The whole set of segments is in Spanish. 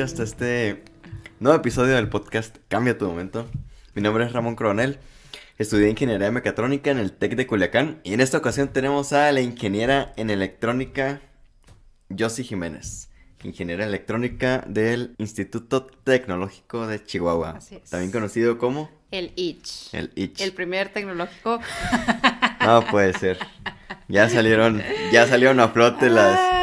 podcast, este nuevo episodio del podcast Cambia tu momento. Mi nombre es Ramón Coronel, estudié ingeniería mecatrónica en el TEC de Culiacán y en esta ocasión tenemos a la ingeniera en electrónica Josie Jiménez, ingeniera electrónica del Instituto Tecnológico de Chihuahua, Así es. también conocido como El ICH. el ICH. El primer tecnológico. No puede ser. Ya salieron, ya salieron a flote las Ay,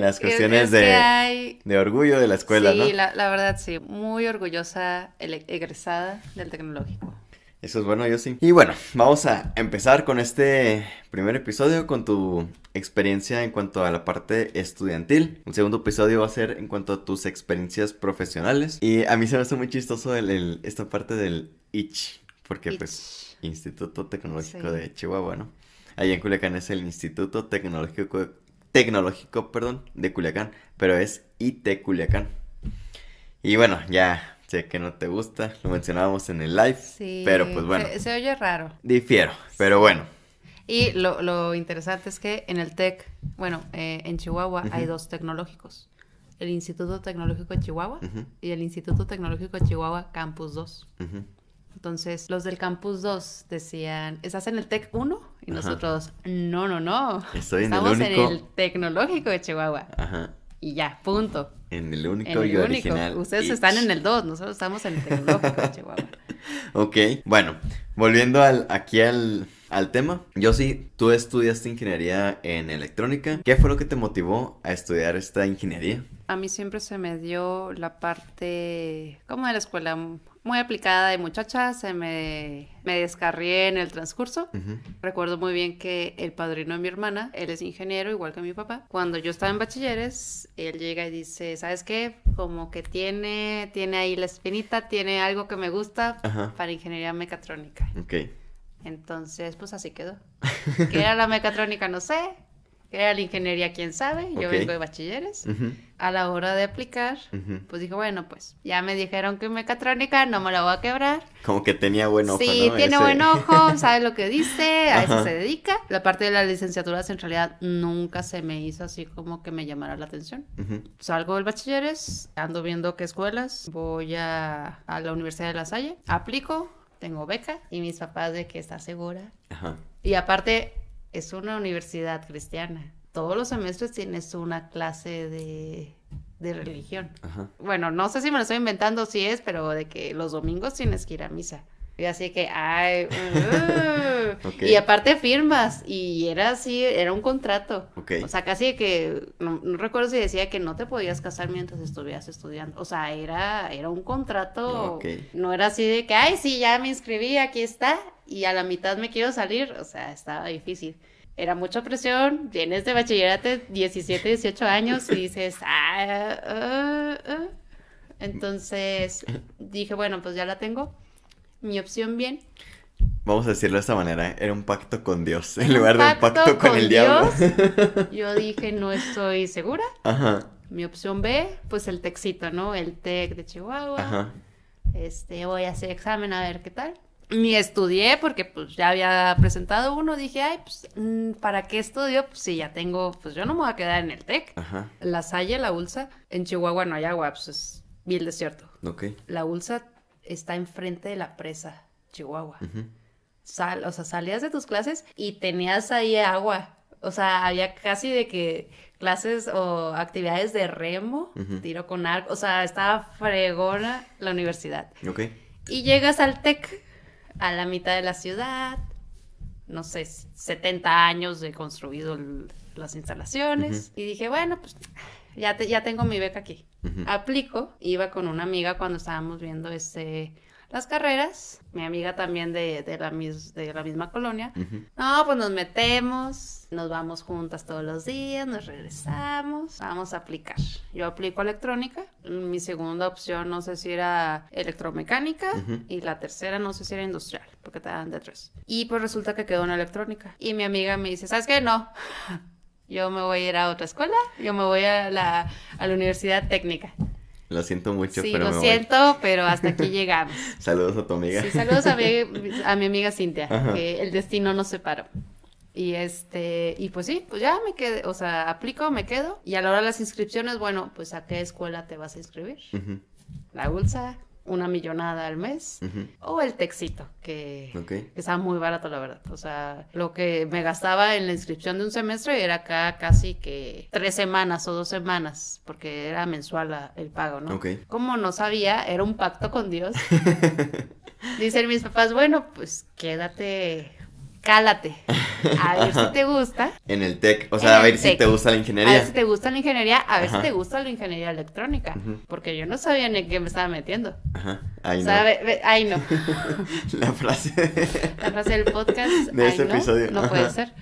las es- cuestiones es de- que hay- de orgullo de la escuela, sí, ¿no? la, la verdad sí. Muy orgullosa, egresada del tecnológico. Eso es bueno, yo sí. Y bueno, vamos a empezar con este primer episodio con tu experiencia en cuanto a la parte estudiantil. El segundo episodio va a ser en cuanto a tus experiencias profesionales. Y a mí se me hace muy chistoso el, el- esta parte del ICH, porque pues Instituto Tecnológico Sí. de Chihuahua, ¿no? Allá en Culiacán es el Instituto Tecnológico, Tecnológico, perdón, de Culiacán, pero es IT Culiacán. Y bueno, ya sé que no te gusta, lo mencionábamos en el live, Sí. pero pues bueno, Se, se oye raro. difiero, pero bueno, Y lo, lo interesante es que en el TEC, bueno, eh, en Chihuahua hay dos tecnológicos. El Instituto Tecnológico de Chihuahua y el Instituto Tecnológico de Chihuahua Campus 2. ujú, Entonces, los del Campus 2 decían, ¿estás en el TEC 1? Y Ajá. nosotros, no, no, no. Estoy en el Estamos único- en el Tecnológico de Chihuahua. ajá, Y ya, punto. en el único En el y único. original. Ustedes están en el 2, nosotros estamos en el Tecnológico de Chihuahua. Ok, bueno, volviendo al, aquí al, al tema. Yo sí, tú estudiaste ingeniería en electrónica. ¿Qué fue lo que te motivó a estudiar esta ingeniería? A mí siempre se me dio la parte, como de la escuela, muy aplicada de muchacha, se me, me descarrié en el transcurso. Recuerdo muy bien que el padrino de mi hermana, él es ingeniero igual que mi papá. Cuando yo estaba en bachilleres, él llega y dice, ¿sabes qué? Como que tiene, tiene ahí la espinita, tiene algo que me gusta Ajá. para ingeniería mecatrónica. Ok. Entonces, pues así quedó. ¿Qué era la mecatrónica? No sé. ¿Qué era la ingeniería? ¿Quién sabe? Yo Ok. vengo de bachilleres. Ujú, A la hora de aplicar, ujú. pues dije, bueno, pues ya me dijeron que mecatrónica, no me la voy a quebrar. Como que tenía buen ojo, Sí, ¿no? tiene Ese- buen ojo, sabe lo que dice, a eso se dedica. La parte de las licenciaturas en realidad nunca se me hizo así como que me llamara la atención. Ujú, Salgo del bachilleres, ando viendo qué escuelas, voy a, a la Universidad de La Salle, aplico, tengo beca y mis papás de que está segura. Ajá. Y aparte, es una universidad cristiana. Todos los semestres tienes una clase de, de religión. Ajá. Bueno, no sé si me lo estoy inventando, si es, pero de que los domingos tienes que ir a misa. Y así que, ay, uh, Ok. y aparte firmas, y era así, era un contrato. Ok. O sea, casi de que, no, no recuerdo si decía que no te podías casar mientras estuvieras estudiando. O sea, era, era un contrato. Ok. No era así de que, ay, sí, ya me inscribí, aquí está, y a la mitad me quiero salir. O sea, estaba difícil. Era mucha presión, vienes de bachillerato, 17, 18 años, y dices, ah, ah, ah". Entonces dije, bueno, pues ya la tengo. Mi opción bien. Vamos a decirlo de esta manera, era un pacto con Dios en lugar de un pacto con, el diablo. Yo dije, no estoy segura. Ajá, Mi opción B, pues el Texito, ¿no? El TEC de Chihuahua. ajá. Este, voy a hacer examen a ver qué tal. Ni estudié porque pues ya había presentado uno, dije, ay, pues, mm, ¿para qué estudio? Pues si ya tengo, pues yo no me voy a quedar en el TEC. La Salle, la ULSA, en Chihuahua no hay agua, pues es bien desierto. ok. La ULSA está enfrente de la presa, Chihuahua. Sal, o sea, salías de tus clases y tenías ahí agua. O sea, había casi de que clases o actividades de remo, tiro con arco, o sea, estaba fregona la universidad. Ok. Y llegas al TEC, a la mitad de la ciudad, no sé, 70 años de construido el- las instalaciones. Y dije, bueno, pues ya, te- ya tengo mi beca aquí. Aplico, iba con una amiga cuando estábamos viendo este, las carreras, mi amiga también de, de la, mis- de la misma colonia. No, pues nos metemos, nos vamos juntas todos los días, nos regresamos, vamos a aplicar. Yo aplico electrónica, mi segunda opción no sé si era electromecánica y la tercera no sé si era industrial, porque te dan de tres. Y pues resulta que quedó en electrónica. Y mi amiga me dice, ¿sabes qué? No. Yo me voy a ir a otra escuela, yo me voy a la, a la universidad técnica. Lo siento mucho, Sí, pero lo me voy. siento, pero hasta aquí llegamos. Saludos a tu amiga. Sí, saludos a mi, a mi amiga Cintia, Ajá. que el destino nos separó. Y este, y pues sí, pues ya me quedé, o sea, aplico, me quedo. Y a la hora de las inscripciones, bueno, pues a qué escuela te vas a inscribir. La ULSA, una millonada al mes. O el Texito, que, que estaba muy barato, la verdad. O sea, lo que me gastaba en la inscripción de un semestre era acá casi que tres semanas o dos semanas, porque era mensual la- el pago, ¿no? Como no sabía, era un pacto con Dios. Dicen mis papás, bueno, pues quédate, cálate, a ver si te gusta. En el TEC, o sea, a ver si te gusta la A ingeniería. ver si te gusta la ingeniería, a ver Ajá. si te gusta la ingeniería electrónica, porque yo no sabía ni en qué me estaba metiendo. Ajá, ahí o no. ve- ve- ay no. La frase. La frase del podcast. De este no, episodio, No ajá. puede ser.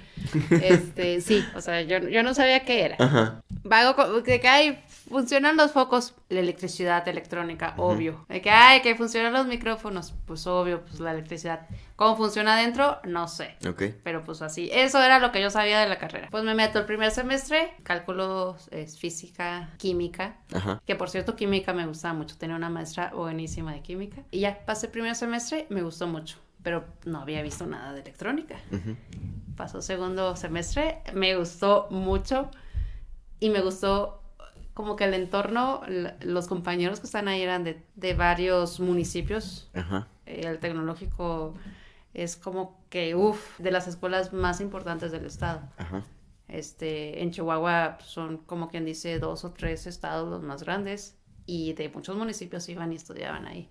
Este, sí, o sea, yo, yo no sabía qué era. Ajá. Vago, que ay, funcionan los focos, la electricidad electrónica, obvio. De que ay, que funcionan los micrófonos, pues obvio, pues la electricidad. ¿Cómo funciona adentro? No sé. Ok. Pero pues así, eso era lo que yo sabía de la carrera. Pues me meto el primer semestre, cálculo, es física, química. Ajá. Que por cierto, química me gustaba mucho. Tenía una maestra buenísima de química. Y ya pasé el primer semestre, me gustó mucho. Pero no había visto nada de electrónica. Ujú. Pasó segundo semestre, me gustó mucho. Y me gustó como que el entorno, los compañeros que están ahí eran de, de varios municipios. Ajá. Eh, El tecnológico es como que, uff, de las escuelas más importantes del estado. Ajá. Este, en Chihuahua son como quien dice dos o tres estados los más grandes y de muchos municipios iban y estudiaban ahí.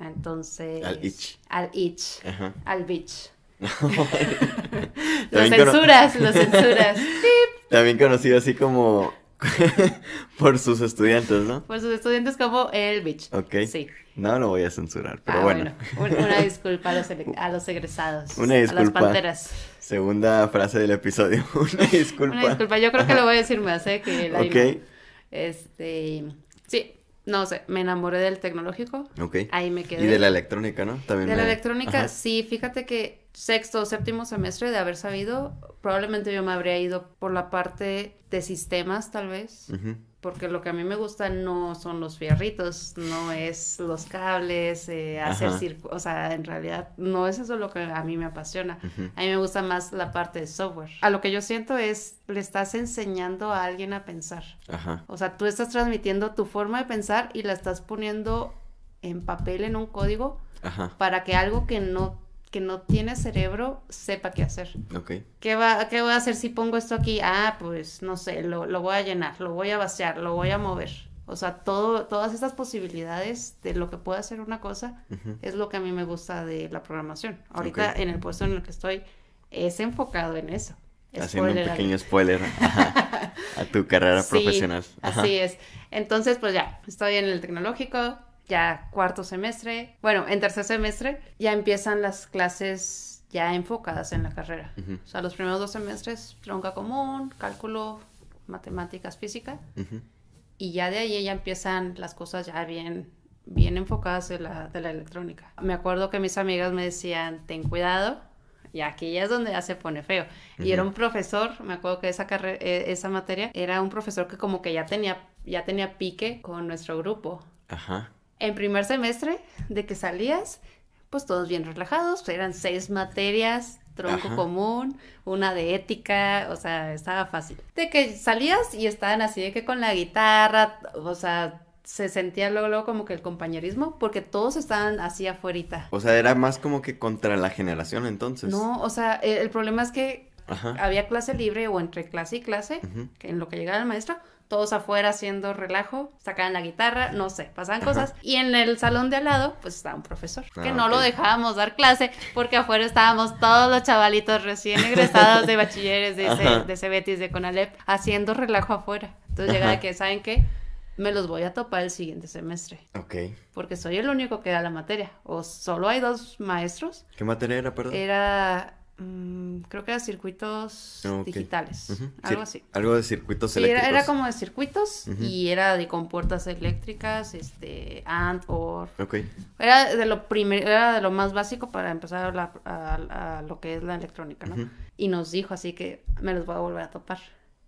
Entonces... Al ich. Al ich. Ajá. Al beach. Los También cono- censuras, los censuras. También conocido así como por sus estudiantes, ¿no? Por sus estudiantes como el beach. Ok. Sí. No lo voy a censurar, pero Ah, bueno. Un- Una disculpa a los, ele- a los egresados. Una A las disculpa. panteras. Segunda frase del episodio. Una disculpa. Una disculpa. Yo creo que lo voy a decir más, ¿eh? Que ahí Ok. Este. Sí. No sé. Me enamoré del tecnológico. Ok. Ahí me quedé. Y de la electrónica, ¿no? También De la electrónica, Ajá. sí, fíjate que sexto o séptimo semestre de haber sabido, probablemente yo me habría ido por la parte de sistemas, tal vez, Ujú. porque lo que a mí me gusta no son los fierritos, no es los cables, eh, hacer circuitos, o sea, en realidad no es eso lo que a mí me apasiona. Ujú. A mí me gusta más la parte de software. A lo que yo siento es, le estás enseñando a alguien a pensar. Ajá. O sea, tú estás transmitiendo tu forma de pensar y la estás poniendo en papel, en un código, Ajá. para que algo que no, que no tiene cerebro sepa qué hacer. Ok. ¿Qué, va, ¿Qué voy a hacer si pongo esto aquí? Ah, pues no sé, lo, lo voy a llenar, lo voy a vaciar, lo voy a mover. O sea, todo, todas estas posibilidades de lo que puede hacer una cosa es lo que a mí me gusta de la programación. Ahorita Ok. en el puesto en el que estoy es enfocado en eso. Haciendo un pequeño spoiler ajá, a tu carrera Sí, profesional. Ajá. Así es. Entonces, pues ya, estoy en el tecnológico, ya cuarto semestre. Bueno, en tercer semestre ya empiezan las clases ya enfocadas en la carrera. Ujú. O sea, los primeros dos semestres, tronca común, cálculo, matemáticas, física. Ujú. Y ya de ahí ya empiezan las cosas ya bien, bien enfocadas de la, de la electrónica. Me acuerdo que mis amigas me decían, ten cuidado, y aquí ya es donde ya se pone feo. Y era Ujú. un profesor, me acuerdo que esa, carre- eh, esa materia, era un profesor que como que ya tenía, ya tenía pique con nuestro grupo. Ajá. En primer semestre, de que salías, pues todos bien relajados, eran seis materias, tronco Ajá. común, una de ética, o sea, estaba fácil. De que salías y estaban así de que con la guitarra, o sea, se sentía luego, luego como que el compañerismo, porque todos estaban así afuerita. O sea, era más como que contra la generación entonces. No, o sea, el, el problema es que Ajá. había clase libre o entre clase y clase, que en lo que llegaba el maestro, todos afuera haciendo relajo, sacaban la guitarra, no sé, pasaban Ajá. cosas. Y en el salón de al lado, pues estaba un profesor, que Ah, no lo dejábamos dar clase, porque afuera estábamos todos los chavalitos recién egresados de bachilleres, de. Ce- de Cebetis, de Conalep, haciendo relajo afuera. Entonces llega de que, ¿saben qué? Me los voy a topar el siguiente semestre, Ok. porque soy el único que da la materia, o solo hay dos maestros. ¿Qué materia era, perdón? Era, mm, creo que era circuitos Ah, digitales, algo así. Algo de circuitos Sí, eléctricos. era como de circuitos y era de compuertas eléctricas, este, AND, OR. Ok. Era de lo primero, era de lo más básico para empezar a, hablar a, a lo que es la electrónica, ¿no? Y nos dijo así que me los voy a volver a topar.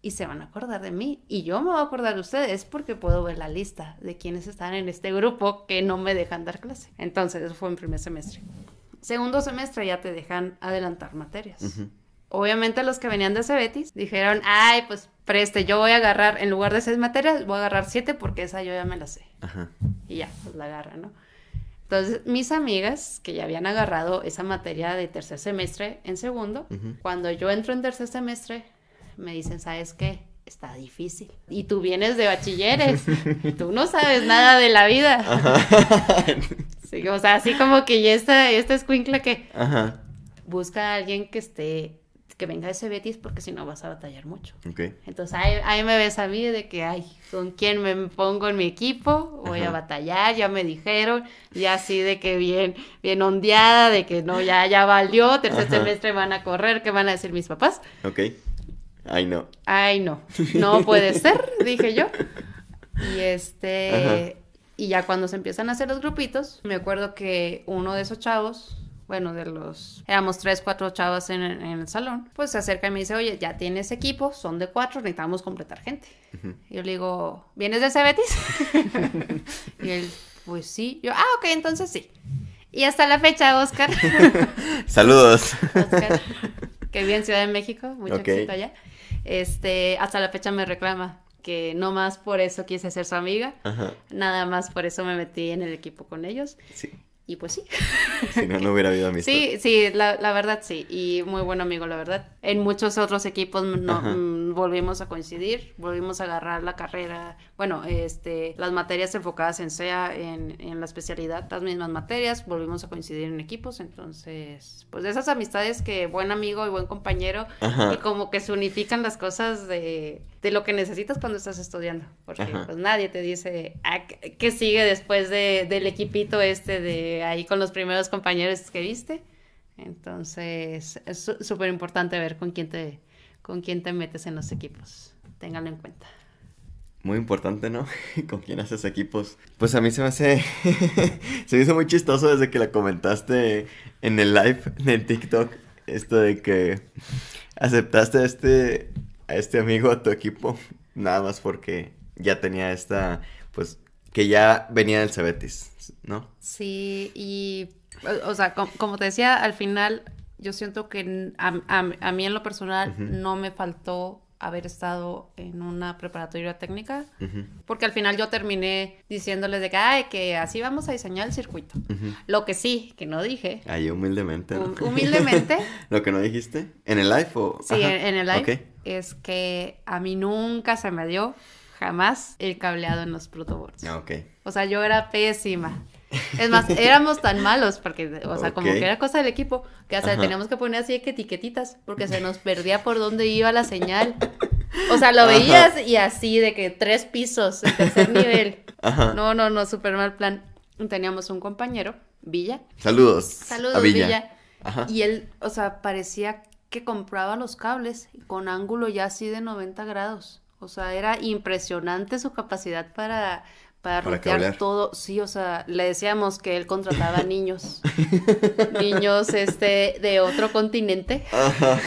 Y se van a acordar de mí. Y yo me voy a acordar de ustedes porque puedo ver la lista de quienes están en este grupo que no me dejan dar clase. Entonces, eso fue en primer semestre. Segundo semestre ya te dejan adelantar materias. Ujú. Obviamente los que venían de Cebetis dijeron, ay, pues preste, yo voy a agarrar, en lugar de seis materias, voy a agarrar siete porque esa yo ya me la sé. Ajá. Y ya, pues la agarra, ¿no? Entonces, mis amigas que ya habían agarrado esa materia de tercer semestre en segundo, Ujú. cuando yo entro en tercer semestre, me dicen, ¿sabes qué? Está difícil. Y tú vienes de bachilleres, tú no sabes nada de la vida. Sí, o sea, así como que ya esta, esta escuincla que Ajá. busca a alguien que esté, que venga de ese Betis porque si no vas a batallar mucho. Entonces ahí, ahí me ves a mí de que, ay, ¿con quién me pongo en mi equipo? Voy a batallar, ya me dijeron, ya así de que bien, bien ondeada, de que no, ya, ya valió, tercer Ajá. semestre van a correr, ¿qué van a decir mis papás? Ok. Ay, no. Ay, no, no puede ser, dije yo. Y este. Y ya cuando se empiezan a hacer los grupitos, me acuerdo que uno de esos chavos, bueno, de los, éramos tres, cuatro chavas en, en el salón, pues se acerca y me dice, oye, ya tienes equipo, son de cuatro, necesitamos completar gente. Y yo le digo, ¿vienes de Cebetis? y él, pues sí. Yo, ah, ok, entonces sí. Y hasta la fecha, Oscar, Saludos. Oscar, que vive en Ciudad de México, mucho éxito allá. Este, hasta la fecha me reclama que no más por eso quise ser su amiga, Ajá. nada más por eso me metí en el equipo con ellos. Sí. Y pues sí. Si no, no hubiera habido amistad. Sí, sí, la, la verdad sí. Y muy buen amigo, la verdad. En muchos otros equipos no, mm, volvimos a coincidir, volvimos a agarrar la carrera, bueno, este, las materias enfocadas en SEA, en, en la especialidad, las mismas materias, volvimos a coincidir en equipos. Entonces, pues de esas amistades que buen amigo y buen compañero, Ajá. y como que se unifican las cosas de, de lo que necesitas cuando estás estudiando. Porque Ajá. pues nadie te dice ah, ¿qué- sigue después de, del equipito este de ahí con los primeros compañeros que viste. Entonces es súper importante ver con quién te con quién te metes en los equipos. Ténganlo en cuenta. Muy importante, ¿no? ¿Con quién haces equipos? Pues a mí se me hace... se me hizo muy chistoso desde que la comentaste en el live de TikTok. Esto de que aceptaste este, a este amigo a tu equipo. Nada más porque ya tenía esta... Pues que ya venía del Cebetis, ¿no? Sí, y o, o sea, com- como te decía, al final yo siento que a, a- a mí en lo personal no me faltó haber estado en una preparatoria técnica. Porque al final yo terminé diciéndoles de que, ay, que así vamos a diseñar el circuito. Lo que sí, que no dije, Ahí humildemente, humildemente, ¿Lo que no dijiste? ¿En el live o...? sí, Ajá, en, el live, ok. es que a mí nunca se me dio jamás el cableado en los protoboards. Ah, ok. O sea, yo era pésima. Es más, éramos tan malos, porque, o sea, como que era cosa del equipo, que hasta Ajá. teníamos que poner así que etiquetitas, porque se nos perdía por dónde iba la señal. O sea, lo Ajá. veías y así, de que tres pisos, el tercer nivel. Ajá. No, no, no, súper mal plan. Teníamos un compañero, Villa. Saludos. Saludos, a Villa. Villa. Ajá. Y él, o sea, parecía que compraba los cables con ángulo ya así de 90 grados. O sea, era impresionante su capacidad para, para, Para rutear todo. Sí, o sea, le decíamos que él contrataba niños. niños, este, de otro continente. Ajá.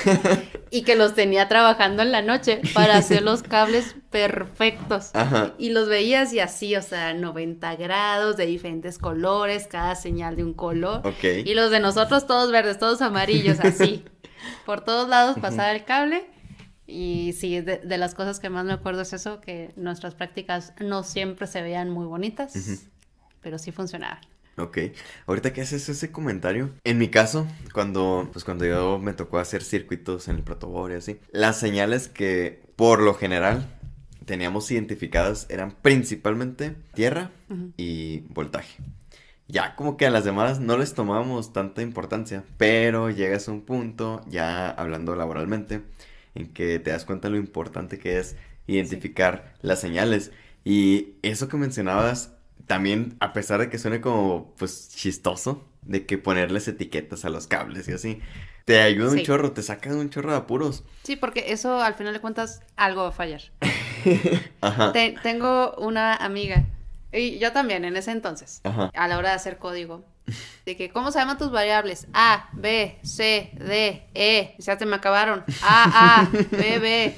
Y que los tenía trabajando en la noche para hacer los cables perfectos. Ajá. Y los veías y así, o sea, 90 grados, de diferentes colores, cada señal de un color. Y los de nosotros todos verdes, todos amarillos, así. Por todos lados pasaba el cable. Y sí, de, de las cosas que más me acuerdo es eso, que nuestras prácticas no siempre se veían muy bonitas, Ujú. pero sí funcionaban. Ok, ahorita que haces ese comentario, en mi caso, cuando, pues cuando yo me tocó hacer circuitos en el protoboard y así, las señales que por lo general teníamos identificadas eran principalmente tierra Ujú. y voltaje. Ya como que a las demás no les tomábamos tanta importancia, pero llegas a un punto, ya hablando laboralmente, en que te das cuenta lo importante que es identificar las señales. Y eso que mencionabas, también, a pesar de que suene como, pues, chistoso, de que ponerles etiquetas a los cables y así, te ayuda un Sí. chorro, te saca de un chorro de apuros. Sí, porque eso al final de cuentas algo va a fallar. Ajá. Te- tengo una amiga, y yo también en ese entonces, Ajá. a la hora de hacer código, de que, ¿cómo se llaman tus variables? A, B, C, D, E, ya se me acabaron. A, A, B, B.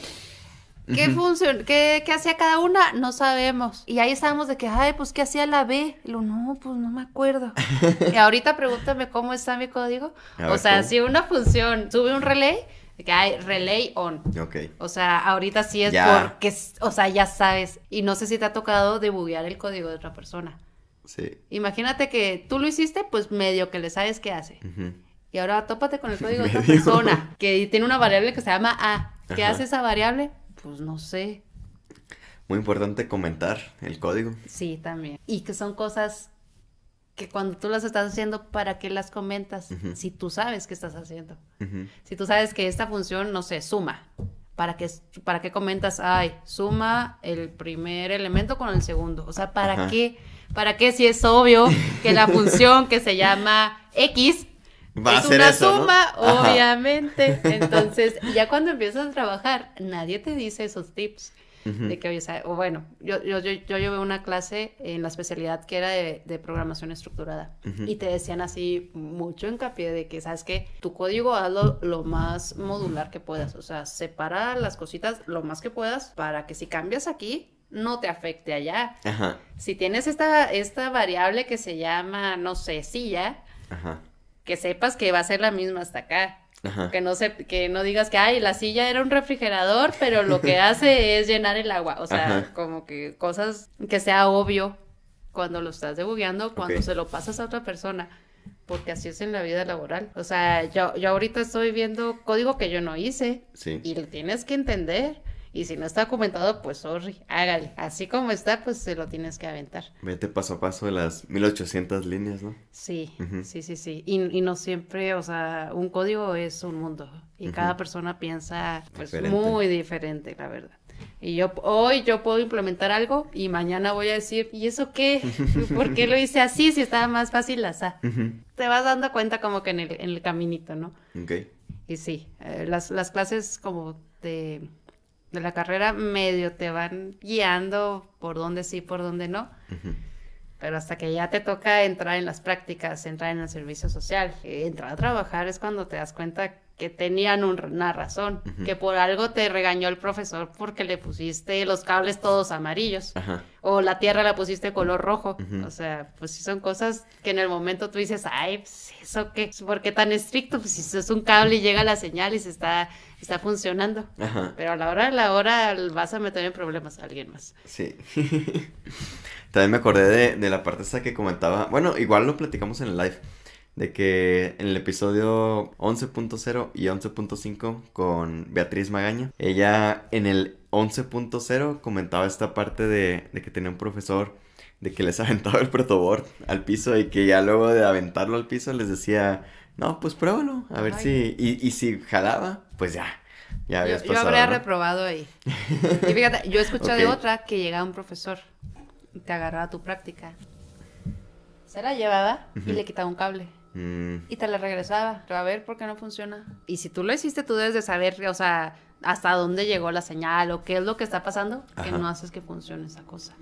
¿Qué función, qué, qué hacía cada una? No sabemos. Y ahí estábamos de que, ay, pues, ¿qué hacía la B? Y lo, no, pues, no me acuerdo. y ahorita pregúntame cómo está mi código. O sea, ¿cómo? si una función sube un relay, que hay relay on. Ok. O sea, ahorita sí es Ya. porque, o sea, ya sabes. Y no sé si te ha tocado debuguear el código de otra persona. Sí. Imagínate que tú lo hiciste, pues medio que le sabes qué hace. Y ahora tópate con el código de otra persona que tiene una variable que se llama A. ¿Qué Ajá. hace esa variable? Pues no sé. Muy importante comentar el código. Sí, también. Y que son cosas que cuando tú las estás haciendo, ¿para qué las comentas? Si tú sabes qué estás haciendo. Si tú sabes que esta función, no sé, suma. ¿Para qué, para qué comentas? Ay, suma el primer elemento con el segundo. O sea, ¿para Ajá. qué? ¿Para qué si es obvio que la función que se llama X Va a es ser una suma, obviamente? Entonces, ya cuando empiezas a trabajar, nadie te dice esos tips. De que, oye, o bueno, yo, yo, yo, yo llevé una clase en la especialidad que era de, de programación estructurada y te decían así mucho hincapié de que, ¿sabes qué? Tu código hazlo lo más modular que puedas, o sea, separa las cositas lo más que puedas para que si cambias aquí, no te afecte allá. Ajá. Si tienes esta, esta variable que se llama, no sé, silla, Ajá. que sepas que va a ser la misma hasta acá. Ajá. Que no, se, que no digas que, ay, la silla era un refrigerador, pero lo que hace es llenar el agua. O sea, Ajá. como que cosas que sea obvio cuando lo estás debugueando, cuando se lo pasas a otra persona. Porque así es en la vida laboral. O sea, yo, yo ahorita estoy viendo código que yo no hice Sí. y lo tienes que entender. Y si no está documentado, pues sorry, hágale. Así como está, pues se lo tienes que aventar. Vete paso a paso de las 1800 líneas, ¿no? Sí, sí, sí, sí. Y, y no siempre, o sea, un código es un mundo. Y cada persona piensa, pues, Diferente. muy diferente, la verdad. Y yo, hoy yo puedo implementar algo y mañana voy a decir, ¿y eso qué? ¿Por qué lo hice así si estaba más fácil así? Ujú. Te vas dando cuenta como que en el, en el caminito, ¿no? Ok. Y sí, eh, las, las clases como de, de la carrera medio te van guiando por dónde sí, por dónde no. Pero hasta que ya te toca entrar en las prácticas, entrar en el servicio social, eh, entrar a trabajar es cuando te das cuenta que tenían un- una razón, que por algo te regañó el profesor porque le pusiste los cables todos amarillos Ajá. o la tierra la pusiste color rojo. O sea, pues sí son cosas que en el momento tú dices, ay, pues, ¿eso qué? ¿Por qué tan estricto? Pues si es un cable y llega la señal y se está, está funcionando. Ajá. Pero a la hora de la hora vas a meter en problemas a alguien más. Sí. También me acordé de, de la parte esa que comentaba. Bueno, igual lo platicamos en el live. De que en el episodio 11.0 y 11.5 con Beatriz Magaña, ella en el 11.0 comentaba esta parte de, de que tenía un profesor de que les aventaba el protoboard al piso y que ya luego de aventarlo al piso les decía, no, pues pruébalo, a ver Ay. si, y, y si jalaba, pues ya, ya Yo, habías yo pasado, habría ¿no? reprobado ahí. Y fíjate, yo escuché de Ok. otra que llegaba un profesor y te agarraba tu práctica. Se la llevaba y le quitaba un cable. Mm, Y te la regresaba. A ver por qué no funciona. Y si tú lo hiciste, tú debes de saber, o sea, hasta dónde llegó la señal o qué es lo que está pasando que no haces que funcione esa cosa.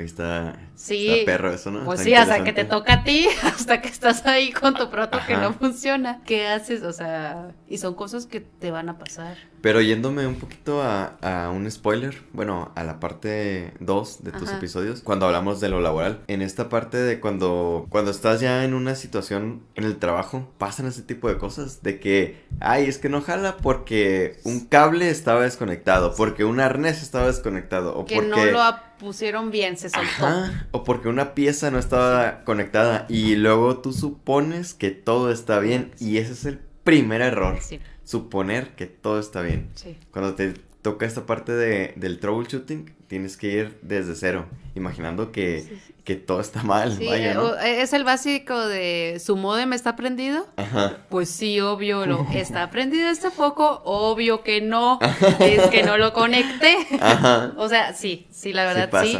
Ahí está, Sí. está perro eso, ¿no? Pues Está sí, hasta que te toca a ti, hasta que estás ahí con tu proto que no funciona. ¿Qué haces? O sea, y son cosas que te van a pasar. Pero yéndome un poquito a, a un spoiler, bueno, a la parte 2 de tus Ajá. episodios, cuando hablamos de lo laboral, en esta parte de cuando, cuando estás ya en una situación en el trabajo, pasan ese tipo de cosas, de que, ay, es que no jala porque un cable estaba desconectado, porque un arnés estaba desconectado, o Que porque... no lo pusieron bien, se soltó. Ajá, o porque una pieza no estaba conectada y luego tú supones que todo está bien y ese es el primer error, Sí, suponer que todo está bien. sí. Cuando te toca esta parte de, del troubleshooting, tienes que ir desde cero, imaginando que, Sí. Que todo está mal, Sí, vaya, ¿no? o- es el básico de su modem está prendido. Ajá, Pues sí, obvio, lo está prendido este foco, obvio que no, es que no lo conecté. ajá, O sea, sí, sí, la verdad sí.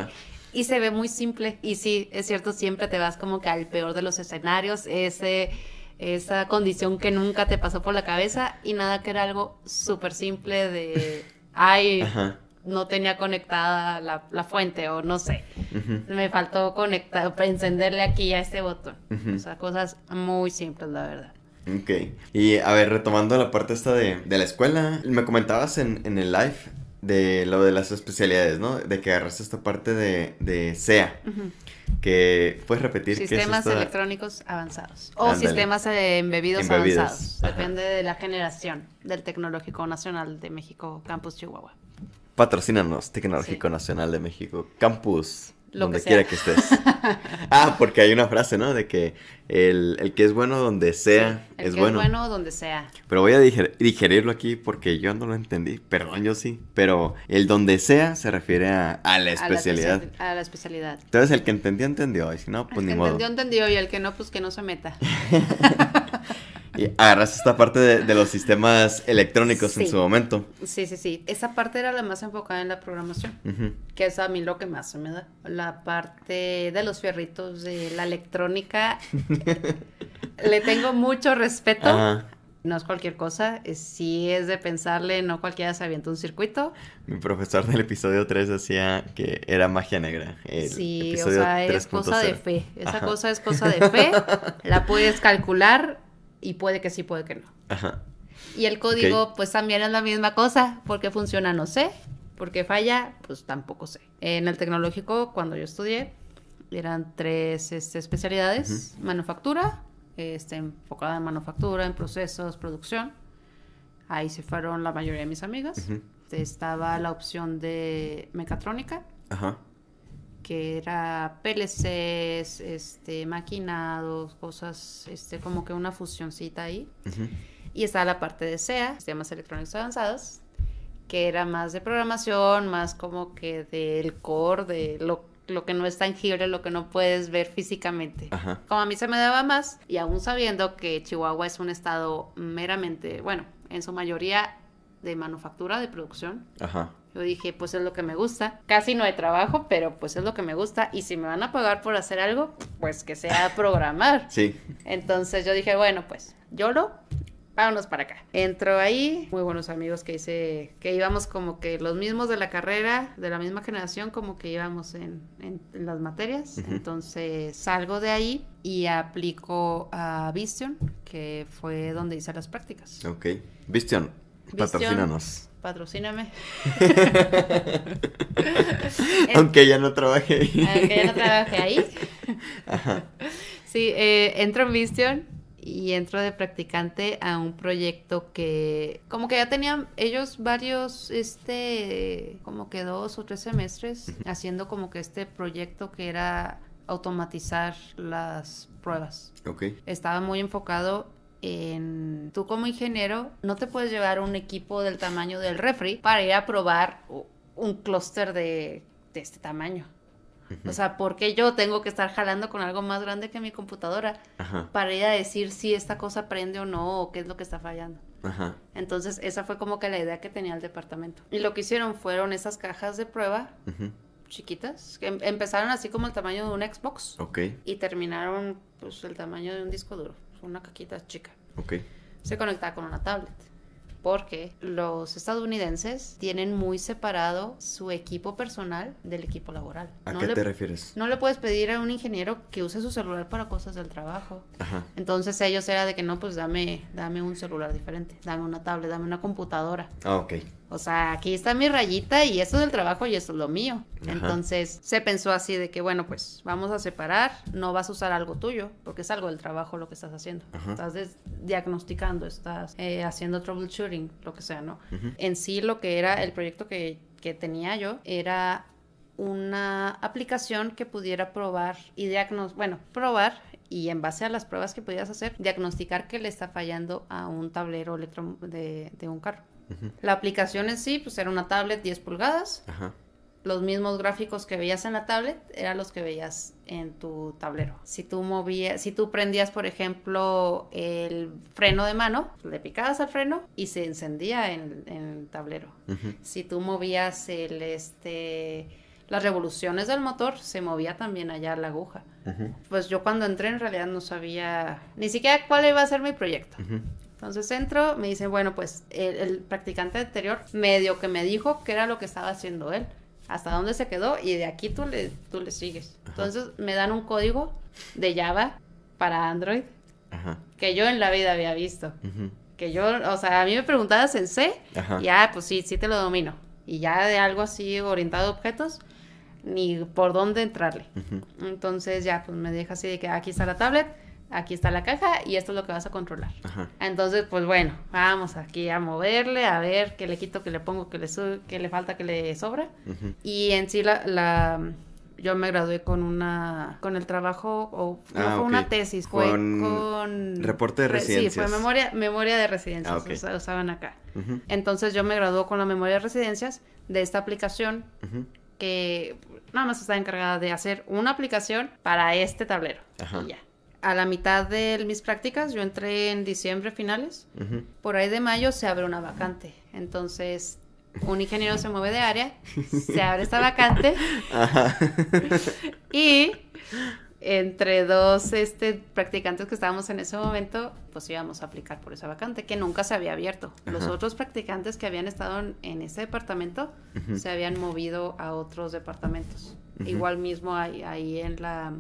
Y se ve muy simple. Y sí, es cierto, siempre te vas como que al peor de los escenarios, ese, esa condición que nunca te pasó por la cabeza y nada que era algo súper simple de, ay, ajá, no tenía conectada la, la fuente o no sé. Me faltó conectar, encenderle aquí a este botón. Ujú. O sea, cosas muy simples, la verdad. ok. Y a ver, retomando la parte esta de, de la escuela, me comentabas en, en el live de lo de las especialidades, ¿no? De que agarraste esta parte de, de SEA. Que puedes repetir sistemas qué es electrónicos avanzados o sistemas eh, embebidos, avanzados. Depende de la generación del Tecnológico Nacional de México, Campus Chihuahua. Patrocínanos, Tecnológico Nacional de México, Campus donde quiera que estés. ah, porque hay una frase, ¿no? De que el, que es bueno donde sea el es que bueno. Es bueno donde sea. Pero voy a digerirlo aquí porque yo no lo entendí. Perdón, yo sí. Pero el donde sea se refiere a, la especialidad. A la, especialidad. Entonces el que entendió, entendió. Y si no, pues el ni que modo. entendió, entendió. Y el que no, pues que no se meta. Y agarras esta parte de, los sistemas electrónicos en su momento. Sí, sí, sí. Esa parte era la más enfocada en la programación, que es a mí lo que más me da. La parte de los fierritos de la electrónica, le tengo mucho respeto. No es cualquier cosa, sí es de pensarle, no cualquiera se avienta un circuito. Mi profesor del episodio 3 decía que era magia negra. sí, o sea, es cosa de fe. Esa cosa es cosa de fe. La puedes calcular y puede que sí, puede que no. Ajá. Y el código, pues también es la misma cosa. ¿Por qué funciona? No sé. ¿Por qué falla? Pues tampoco sé. En el tecnológico, cuando yo estudié, eran tres este, especialidades. Manufactura, este, enfocada en manufactura, en procesos, producción. Ahí se fueron la mayoría de mis amigas. Estaba la opción de mecatrónica. Ajá que era PLCs, este, maquinados, cosas, este, como que una fusioncita ahí. Y estaba la parte de SEA, sistemas electrónicos avanzados, que era más de programación, más como que del core, de lo, lo que no es tangible, lo que no puedes ver físicamente. Como a mí se me daba más, y aún sabiendo que Chihuahua es un estado meramente, bueno, en su mayoría de manufactura, de producción. Ajá. Yo dije, pues es lo que me gusta. Casi no hay trabajo, pero pues es lo que me gusta. Y si me van a pagar por hacer algo, pues que sea programar. Sí. Entonces yo dije, bueno, pues yo lo, vámonos para acá. Entro ahí, muy buenos amigos que hice, que íbamos como que los mismos de la carrera, de la misma generación, como que íbamos en, en, las materias. Entonces salgo de ahí y aplico a Vision, que fue donde hice las prácticas. Ok. Vision, patrocínanos patrocíname. Aunque ya no trabaje ahí. Aunque ya no trabaje ahí. Sí, eh, entro en Vision y entro de practicante a un proyecto que como que ya tenían ellos varios, este, como que dos o tres semestres haciendo como que este proyecto que era automatizar las pruebas. Ok. Estaba muy enfocado en tú como ingeniero no te puedes llevar un equipo del tamaño del refri para ir a probar un clúster de, este tamaño. O sea, ¿por qué yo tengo que estar jalando con algo más grande que mi computadora para ir a decir si esta cosa prende o no o qué es lo que está fallando? Entonces, esa fue como que la idea que tenía el departamento. Y lo que hicieron fueron esas cajas de prueba chiquitas, que em, empezaron así como el tamaño de un Xbox. Y terminaron pues el tamaño de un disco duro una caquita chica. Ok. Se conecta con una tablet. Porque los estadounidenses tienen muy separado su equipo personal del equipo laboral. ¿A qué te refieres? No le puedes pedir a un ingeniero que use su celular para cosas del trabajo. Ajá. Entonces ellos era de que no, pues dame, dame un celular diferente, dame una tablet, dame una computadora. Ah, ok. O sea, aquí está mi rayita y esto es el trabajo y esto es lo mío. Entonces se pensó así de que, bueno, pues vamos a separar, no vas a usar algo tuyo, porque es algo del trabajo lo que estás haciendo. Estás diagnosticando, estás eh, haciendo troubleshooting, lo que sea, ¿no? En sí lo que era el proyecto que, que tenía yo era una aplicación que pudiera probar y diagnosticar, bueno, probar y en base a las pruebas que pudieras hacer, diagnosticar que le está fallando a un tablero electro de, de un carro. La aplicación en sí, pues era una tablet 10 pulgadas. Los mismos gráficos que veías en la tablet eran los que veías en tu tablero. Si tú movías, si tú prendías, por ejemplo, el freno de mano, le picabas al freno y se encendía en, el tablero. Si tú movías el este las revoluciones del motor, se movía también allá la aguja. Pues yo cuando entré en realidad no sabía ni siquiera cuál iba a ser mi proyecto. Entonces entro, me dicen, bueno, pues el, practicante anterior medio que me dijo qué era lo que estaba haciendo él, hasta dónde se quedó y de aquí tú le, tú le sigues. Entonces me dan un código de Java para Android que yo en la vida había visto. Que yo, o sea, a mí me preguntabas en C, ya, pues sí, sí te lo domino. Y ya de algo así orientado a objetos, ni por dónde entrarle. Entonces ya pues me deja así de que aquí está la tablet, aquí está la caja y esto es lo que vas a controlar. Ajá. Entonces, pues bueno, vamos aquí a moverle, a ver qué le quito, qué le pongo, qué le sube, qué le falta, qué le sobra. Y en sí la, la- yo me gradué con una con el trabajo o no Ah, fue una tesis, fue Con con, reporte de re- Sí, residencias. fue memoria memoria de residencias, Ah, usaban acá. Entonces yo me gradué con la memoria de residencias de esta aplicación que nada más estaba encargada de hacer una aplicación para este tablero. Ajá. Y ya. A la mitad de mis prácticas, yo entré en diciembre finales, por ahí de mayo se abre una vacante. Entonces, un ingeniero se mueve de área, se abre esta vacante Ajá. y entre dos este, practicantes que estábamos en ese momento, pues íbamos a aplicar por esa vacante que nunca se había abierto. Los otros practicantes que habían estado en, en ese departamento se habían movido a otros departamentos. Igual mismo ahí, ahí en, la,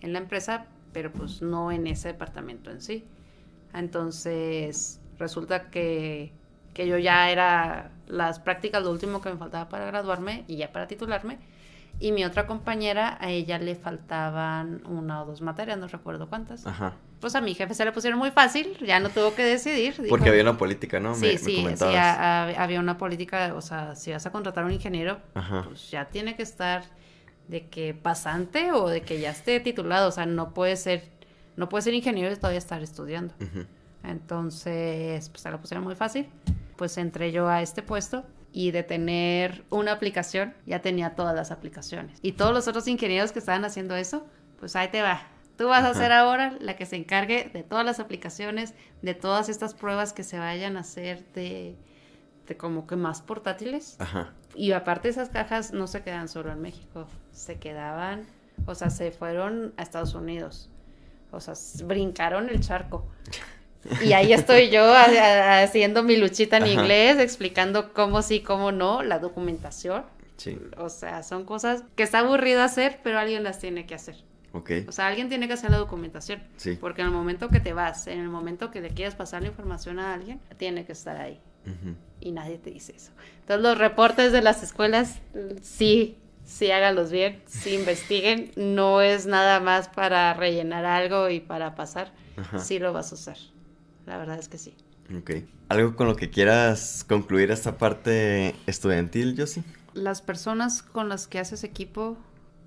en la empresa, pero pues no en ese departamento en sí. Entonces, resulta que, que yo ya era las prácticas lo último que me faltaba para graduarme y ya para titularme. Y mi otra compañera, a ella le faltaban una o dos materias, no recuerdo cuántas. Ajá. Pues a mi jefe se le pusieron muy fácil, ya no tuvo que decidir. dijo, Porque había una política, ¿no? Sí, Me- me sí, sí, comentabas. a- a- había una política, o sea, si vas a contratar a un ingeniero, Ajá. pues ya tiene que estar de que pasante o de que ya esté titulado, o sea, no puede ser, no puede ser ingeniero y todavía estar estudiando. Entonces, pues se la pusieron muy fácil, pues entré yo a este puesto y de tener una aplicación, ya tenía todas las aplicaciones. Y todos los otros ingenieros que estaban haciendo eso, pues ahí te va. Tú vas a ser ahora la que se encargue de todas las aplicaciones, de todas estas pruebas que se vayan a hacer de, de como que más portátiles. Ajá. Y aparte esas cajas no se quedan solo en México, se quedaban, o sea, se fueron a Estados Unidos. O sea, brincaron el charco. Y ahí estoy yo a- a- haciendo mi luchita en Ajá. inglés, explicando cómo sí, cómo no, la documentación. Sí. O sea, son cosas que está aburrido hacer, pero alguien las tiene que hacer. O sea, alguien tiene que hacer la documentación. Sí. Porque en el momento que te vas, en el momento que le quieres pasar la información a alguien, tiene que estar ahí y nadie te dice eso. Entonces los reportes de las escuelas, sí, sí háganlos bien, sí investiguen, no es nada más para rellenar algo y para pasar, Ajá. sí lo vas a usar. La verdad es que sí. Ok. ¿Algo con lo que quieras concluir esta parte estudiantil, Josie? Las personas con las que haces equipo,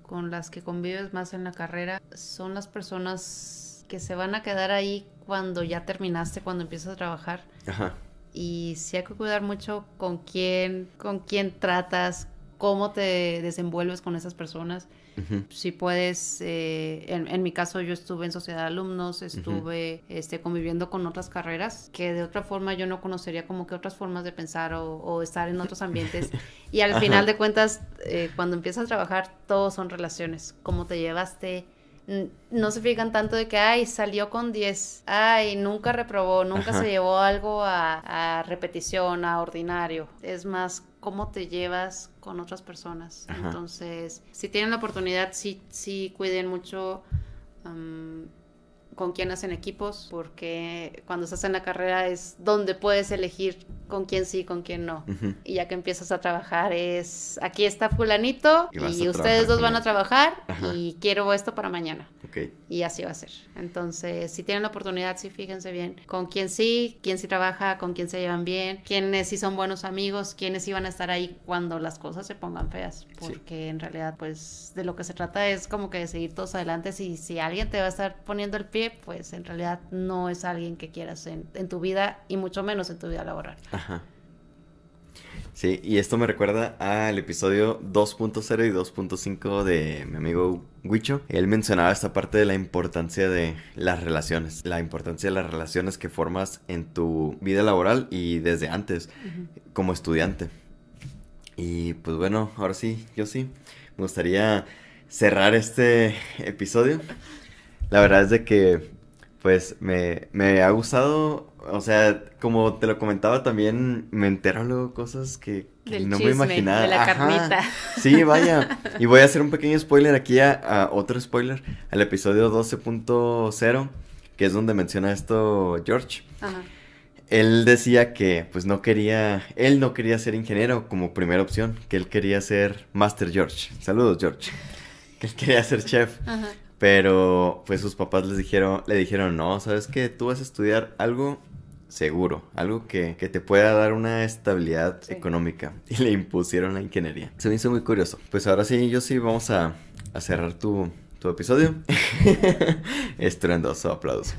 con las que convives más en la carrera, son las personas que se van a quedar ahí cuando ya terminaste, cuando empiezas a trabajar. Ajá. y sí hay que cuidar mucho con quién, con quién tratas, cómo te desenvuelves con esas personas. Ujú. Si puedes, eh, en, en mi caso yo estuve en sociedad de alumnos, estuve este, conviviendo con otras carreras que de otra forma yo no conocería como que otras formas de pensar o, o estar en otros ambientes. Y al Ajá. final de cuentas, eh, cuando empiezas a trabajar, todo son relaciones, cómo te llevaste. No se fijan tanto de que, ay, salió con 10, ay, nunca reprobó, nunca Ajá. se llevó algo a, a repetición, a ordinario. Es más, cómo te llevas con otras personas. Ajá. Entonces, si tienen la oportunidad, sí, sí cuiden mucho am, con quién hacen equipos, porque cuando estás en la carrera es donde puedes elegir con quién sí, con quién no. Ujú. Y ya que empiezas a trabajar es, aquí está fulanito Y y, ustedes dos van a trabajar Ajá. y quiero esto para mañana. Ok. Y así va a ser. Entonces, si tienen la oportunidad, sí fíjense bien con quién sí, quién sí trabaja, con quién se llevan bien, quiénes sí son buenos amigos, quiénes sí van a estar ahí cuando las cosas se pongan feas. Porque en realidad, pues, de lo que se trata es como que de seguir todos adelante. Si, si alguien te va a estar poniendo el pie, pues en realidad no es alguien que quieras en, en tu vida y mucho menos en tu vida laboral. Ajá. Sí, y esto me recuerda al episodio 2.0 y 2.5 de mi amigo Huicho. Él mencionaba esta parte de la importancia de las relaciones, la importancia de las relaciones que formas en tu vida laboral y desde antes, como estudiante. Y pues bueno, ahora sí, yo sí, me gustaría cerrar este episodio. La verdad es de que, pues, me, me ha gustado, o sea, como te lo comentaba también, me entero luego cosas que, que Del no me chisme, imaginaba. de la Ajá. carnita. Sí, vaya. Y voy a hacer un pequeño spoiler aquí a, a otro spoiler, al episodio 12.0, que es donde menciona esto George. Ajá. él decía que pues no quería, él no quería ser ingeniero como primera opción, que él quería ser Master George. Saludos George. Que él quería ser chef. Ajá. Pero pues sus papás les dijeron, le dijeron, no, sabes que tú vas a estudiar algo seguro, algo que, que te pueda dar una estabilidad Sí. económica. Y le impusieron la ingeniería. Se me hizo muy curioso. Pues ahora sí, yo sí vamos a, a cerrar tu, tu episodio. Estruendoso aplauso.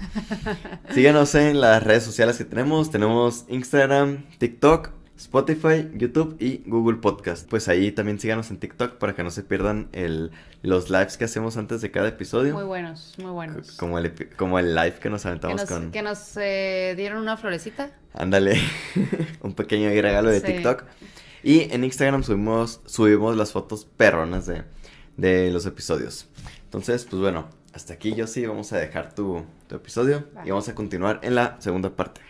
Síganos en las redes sociales que tenemos. Tenemos Instagram, TikTok, Spotify, YouTube y Google Podcast. Pues ahí también síganos en TikTok para que no se pierdan el, los lives que hacemos antes de cada episodio. Muy buenos, muy buenos. Como el, como el live que nos que aventamos nos, con... que nos, eh, dieron una florecita. Ándale, un pequeño regalo de Sí. TikTok. Y en Instagram subimos, subimos las fotos perronas de, de los episodios. Entonces, pues bueno, hasta aquí yo sí vamos a dejar tu, tu episodio Va. y vamos a continuar en la segunda parte.